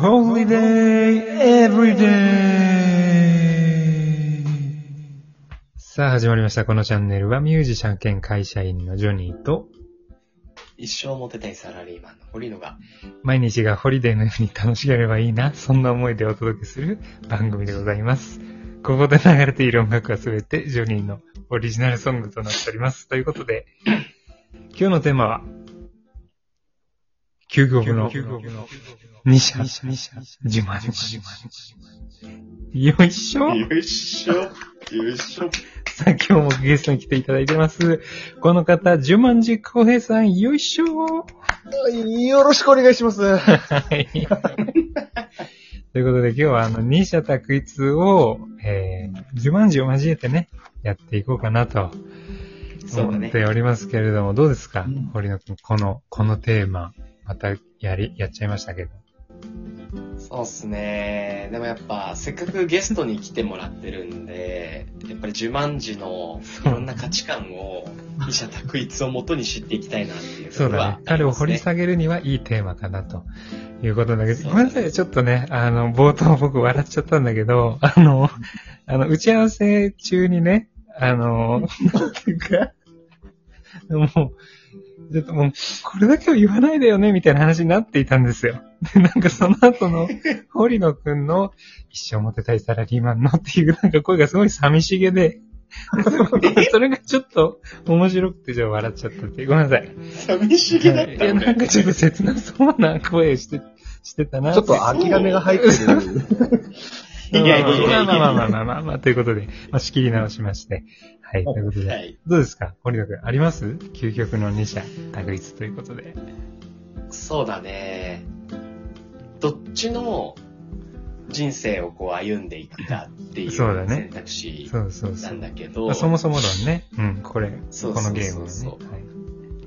Holiday Everyday! さあ始まりました。このチャンネルはミュージシャン兼会社員のジョニーと一生モテたいサラリーマンの堀野が、毎日がホリデーのように楽しければいいな、そんな思いでお届けする番組でございます。ここで流れている音楽はすべてジョニーのオリジナルソングとなっております。ということで、今日のテーマは、究極の二者、自慢自よいしょよいしょ、よいしょ。さあ、今日もゲストに来ていただいてます。この方、十万寺浩平さん、よいしょよろしくお願いします。はい。ということで、今日はあの、二者択一を、えー、十万字を交えてね、やっていこうかなと。思っておりますけれども、どうですか、うん堀野くん、この、このテーマ、またやり、やっちゃいましたけど。そうっすね。でもやっぱ、せっかくゲストに来てもらってるんで、やっぱり呪文字のいろんな価値観を、二者択一をもとに知っていきたいなっていうとそうだね。彼を掘り下げるにはいいテーマかなということだけど、ごめんなさい、ちょっとね、あの、冒頭僕笑っちゃったんだけど、あの、あの、打ち合わせ中にね、あの、なんていうか、もう、ちょっともう、これだけは言わないでよね、みたいな話になっていたんですよ。で、なんかその後の、堀野くんの、一生モテたいサラリーマンのっていうなんか声がすごい寂しげで、それがちょっと面白くてじゃあ笑っちゃったって。ごめんなさい。寂しげだっいや、たんだよなんかちょっと切なそうな声して、してたなちょっと諦めが入ってる。いやいやいやまあまあまあまあまあまあ、ということで、まあ、仕切り直しまして。はい、ということで。はい。どうですか堀野くん、あります究極の二者、択一ということで。そうだね。どっちの人生をこう歩んでいくかっていう選択肢そうそうそな。うんだけど、まあそもそも論ね。うん、これ、そうこそうそうそうのゲームはね。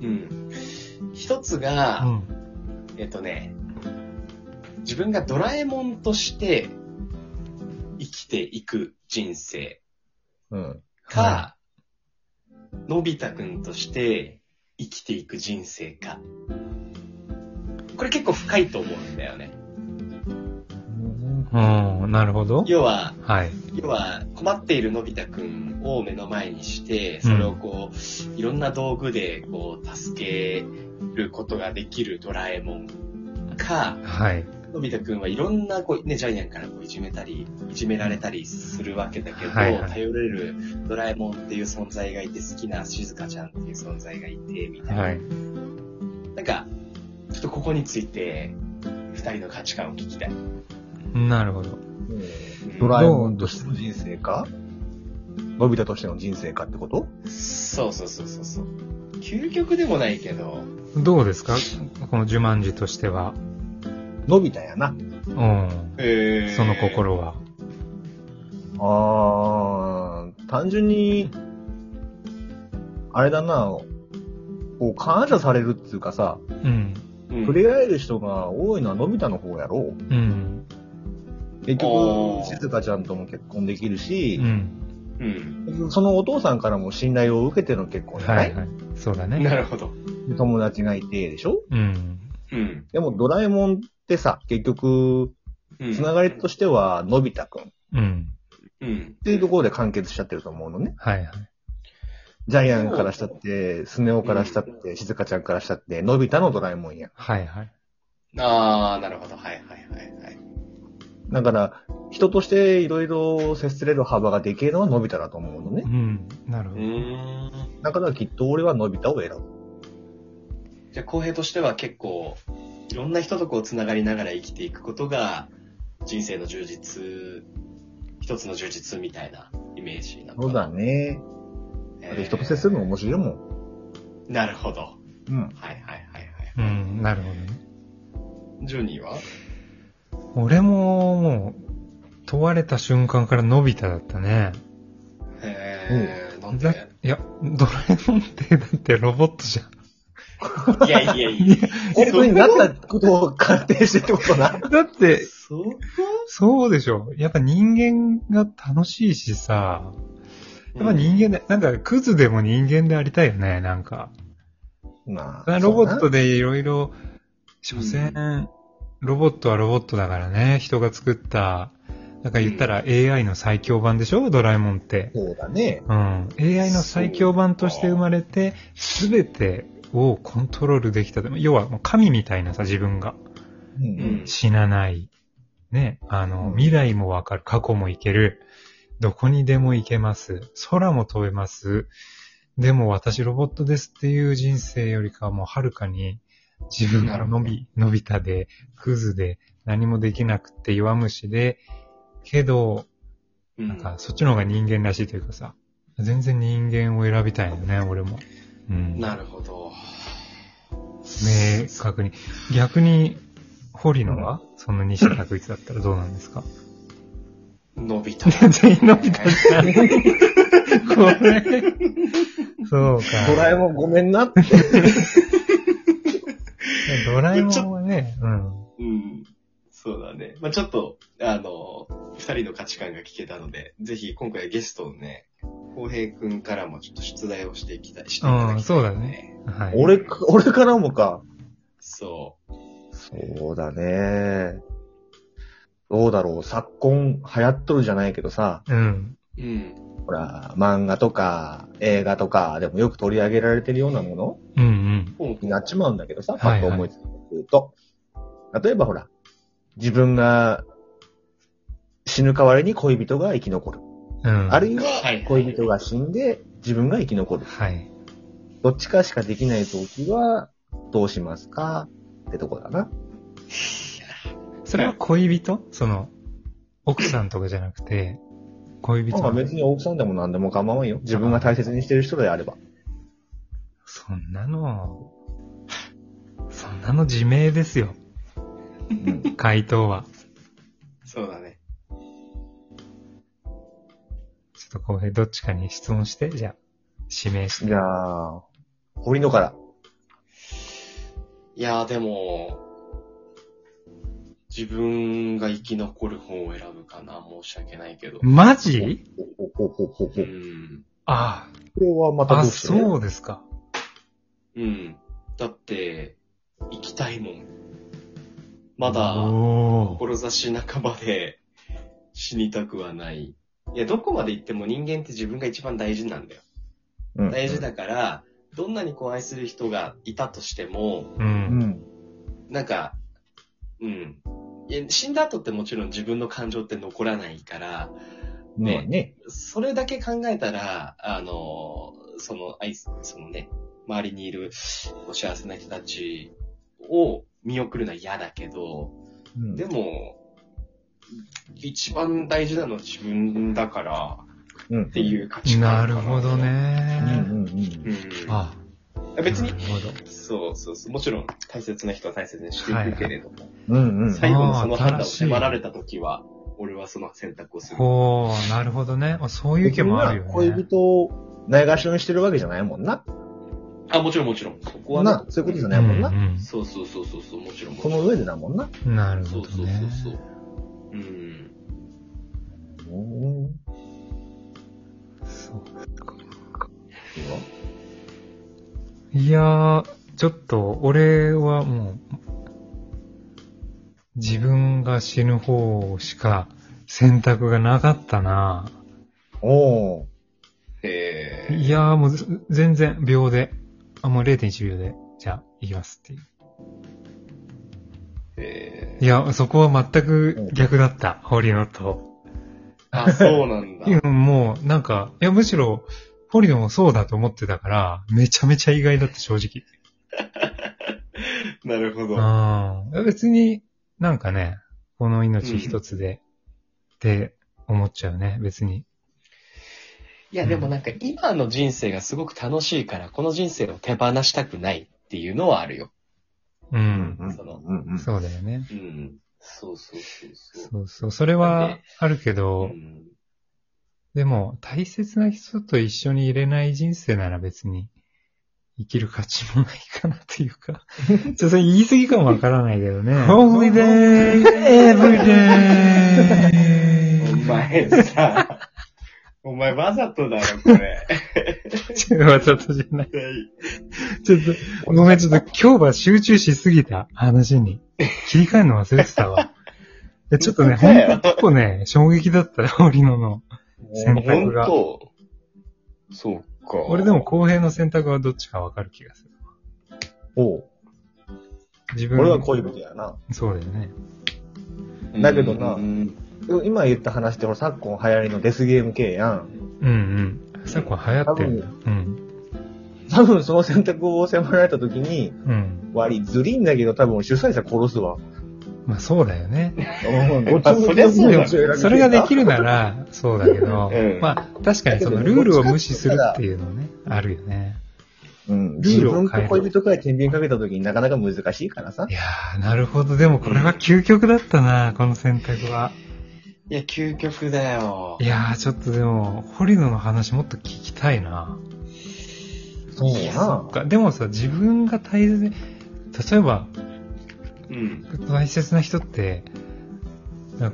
うん。一つが、はい。うん。えっとね、自分がドラえもんとして生きていく人生うん。か、はのび太くんとして生きていく人生か。これ結構深いと思うんだよね。うん、なるほど。要は、はい。要は困っているのび太くんを目の前にして、それをこう、いろんな道具でこう、助けることができるドラえもんか、はい。のび太くんはいろんなこう、ね、ジャイアンからこういじめたり、いじめられたりするわけだけど、はいはい頼れるドラえもんっていう存在がいて、好きな静香ちゃんっていう存在がいて、みたいな。はい。なんか、ちょっとここについて、二人の価値観を聞きたい。なるほど。うんドラえもんとしての人生か？のび太としての人生かってこと？そうそうそうそうそう。究極でもないけど、どうですか？この呪文字としては。のび太やな。うん。えーその心は。あー、単純に、あれだな、こう感謝されるっていうかさ、うん。うん触れ合える人が多いのはのび太の方やろうん。結局、静香ちゃんとも結婚できるしう、ん。うん。そのお父さんからも信頼を受けての結婚じゃな、はいいはい。そうだね。なるほど。で友達がいてでしょ？うん。うん。でもドラえもんってさ、結局、うんつながりとしては、のび太くんっうん。うん。ていうところで完結しちゃってると思うのね。はいはい。ジャイアンからしたって、スネ夫からしたって、静香ちゃんからしたって、のび太のドラえもんや。はいはい。ああ、なるほど。はいはいはいはい。だから、人としていろいろ接すれる幅ができるのはのび太だと思うのねう。ん。なるほうど。ーん。だからきっと俺はのび太を選ぶ。じゃあ、公平としては結構、いろんな人とこう、つながりながら生きていくことが、人生の充実、一つの充実みたいなイメージなのかなそうだね。えー人と接するの面白いもん。なるほど。うん。はいはいはいはい。うん。なるほどね。ジョニーは？俺も、もう、問われた瞬間からのび太だったね。へえ、なんだでいや、ドラえもんってだってロボットじゃん。いやいやいや。本当になったことを仮定してってことな。だって、そうか？そうでしょ。やっぱ人間が楽しいしさ、やっぱ人間で、なんかクズでも人間でありたいよね、なんか。まあ。ロボットで。でいろいろ、所詮、ロボットはロボットだからね、人が作った、なんか言ったら AI の最強版でしょ？ドラえもんって。そうだね。うん。AI の最強版として生まれて、すべてをコントロールできた。要は神みたいなさ、自分が。死なない。ね。あの、うん未来もわかる。過去も行ける。どこにでも行けます。空も飛べます。でも私ロボットですっていう人生よりかはもうはるかに自分が伸び、伸びたで、クズで、何もできなくて弱虫で、けど、うんなんかそっちの方が人間らしいというかさ、全然人間を選びたいよね、俺も。うん。なるほど。明確に。逆に、堀野は、その西田拓一だったらどうなんですか？伸びた。全員伸びた。これ。そうか。ドラえもんごめんなって。ドラえもんはね、うん。うん。そうだね。まあちょっと、あの、二人の価値観が聞けたので、ぜひ今回はゲストをね、浩平くんからもちょっと出題をしていきたい、していただきたい、うんそうだね。はい。俺か、俺からもか。そう。そうだね。どうだろう。昨今流行っとるじゃないけどさ、うん。うん。ほら、漫画とか映画とかでもよく取り上げられてるようなものうんうん。になっちまうんだけどさ、パッと思いつくと。例えばほら、自分が死ぬ代わりに恋人が生き残る。うん。あるいははい恋人が死んで自分が生き残る。はい。どっちかしかできないときはどうしますか？ってとこだな。それは恋人？その、奥さんとかじゃなくて、恋人まあ別に奥さんでも何でも構わんよ。自分が大切にしてる人であれば。そんなの、そんなの自明ですよ。うん。回答は。そうだね。と浩平どっちかに質問して、じゃあ、指名して。じゃあ、堀野から。いやーでも、自分が生き残る方を選ぶかな。申し訳ないけど。マジ？ほほほほほほ。うん。あこれはまたあ、あ、どうして？そうですか。うん。だって、生きたいもん。まだ、おー志半ばで死にたくはない。いや、どこまで行っても人間って自分が一番大事なんだよ。うん大事だから、どんなにこう愛する人がいたとしても、う。うんん。なんか、うん。いや死んだ後ってもちろん自分の感情って残らないから、ねまあね。それだけ考えたら、あの、その、愛す、そのね、周りにいる幸せな人たちを見送るのは嫌だけど、うんでも、一番大事なのは自分だからうん。っていう価値観。なるほど。うんね。うんうん。うん。あ、別に。そうそうそう。もちろん大切な人は大切にしていくけれども、うんうん。最後のその判断を迫られた時は、俺はその選択をする。ほう、なるほどね。あそういう意見もあるよね。恋人をないがしろにしてるわけじゃないもんな。あ、もちろんもちろん。そこはねな、そういうことじゃないもんな。うんそうそうそうそうそう、もちろんもちそろん。の上でだもんな。うんなるほどそうそうね。そうそう。うん。うん。そういいやー、ちょっと、俺はもう、自分が死ぬ方しか選択がなかったなおー。へえ。いやーもうず全然秒で、あ、もう0.1秒で、じゃあ、行きますっていう。へいや、そこは全く逆だった、堀野と。あ、そうなんだ もう、なんか、いや、むしろ、堀野もそうだと思ってたから、めちゃめちゃ意外だった、正直。なるほど。うん。別に、なんかね、この命一つで、って思っちゃうね、別に。いや、でもなんか今の人生がすごく楽しいから、この人生を手放したくないっていうのはあるよ。う。うんんそのうんうん。そうだよね。うん。そうそうそうそう。そうそう。それはあるけうど、んでも、大切な人と一緒にいれない人生なら別に、生きる価値もないかなというか。ちょっと言い過ぎかもわからないけどね。Holy day, every day. お前さ、お前わざとだろ、これ。わざとじゃない。ちょっと、ごめん、ちょっと 今日は集中しすぎた話に。切り替えるの忘れてたわ。いやちょっとね、ほんと結構ね、衝撃だったよ、堀野の選択本が。当そうか。俺でも公平の選択はどっちかわかる気がする。おう。自分俺は恋人やな。そうだよね。だけどなうん今言った話って、ほら、昨今流行りのデスゲーム系やん。うんうん。昨今流行ってんだ。うん。多分その選択を迫られた時に、うん。割りずりんだけど多分主催者殺すわ。まあそうだよね。そりゃそうだよそれができるなら、そうだけど、うんまあ確かにそのルールを無視するっていうのね、あるよね。うん。ルー自ルを変える分と恋人から天秤かけた時になかなか難しいからさい。やー、なるほど。でもこれは究極だったな、この選択は。いや、究極だよい。やー、ちょっとでも、堀野の話もっと聞きたいな。そう。かでもさ、自分が大切に、例えば、うん。大切な人って、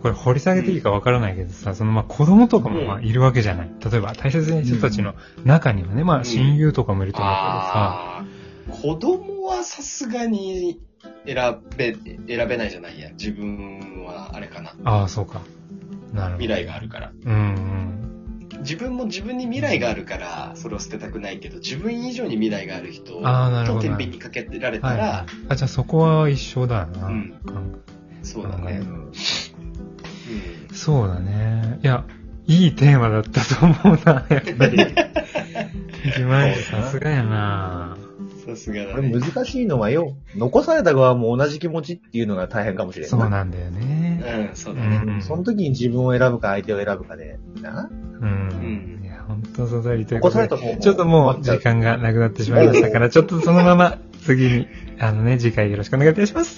これ掘り下げていいかわからないけどさ、そのまあ子供とかもまあいるわけじゃない。例えば大切な人たちの中にはね、まあ親友とかもいると思うけどさ、ああ、子供はさすがに選べ、選べないじゃない？や。自分はあれかな。ああ、そうか。なるほど。未来があるから。うんうん。自分も自分に未来があるから、それを捨てたくないけど、自分以上に未来がある人あーなるほどと天秤にかけてられたら、はいはい。あ、じゃあそこは一緒だな。うん感そうだね。うんそうだね。いや、いいテーマだったと思うな、やっぱり。自前さすがやな。さすがだこれね。難しいのはよ、残された側も同じ気持ちっていうのが大変かもしれない。そうなんだよね。うん、そううだね。ん。その時に自分を選ぶか相手を選ぶかで、な。うん。いや、本当そうだりという。ちょっともう時間がなくなってしまいましたから、ちょっとそのまま次に、あのね、次回よろしくお願いいたします。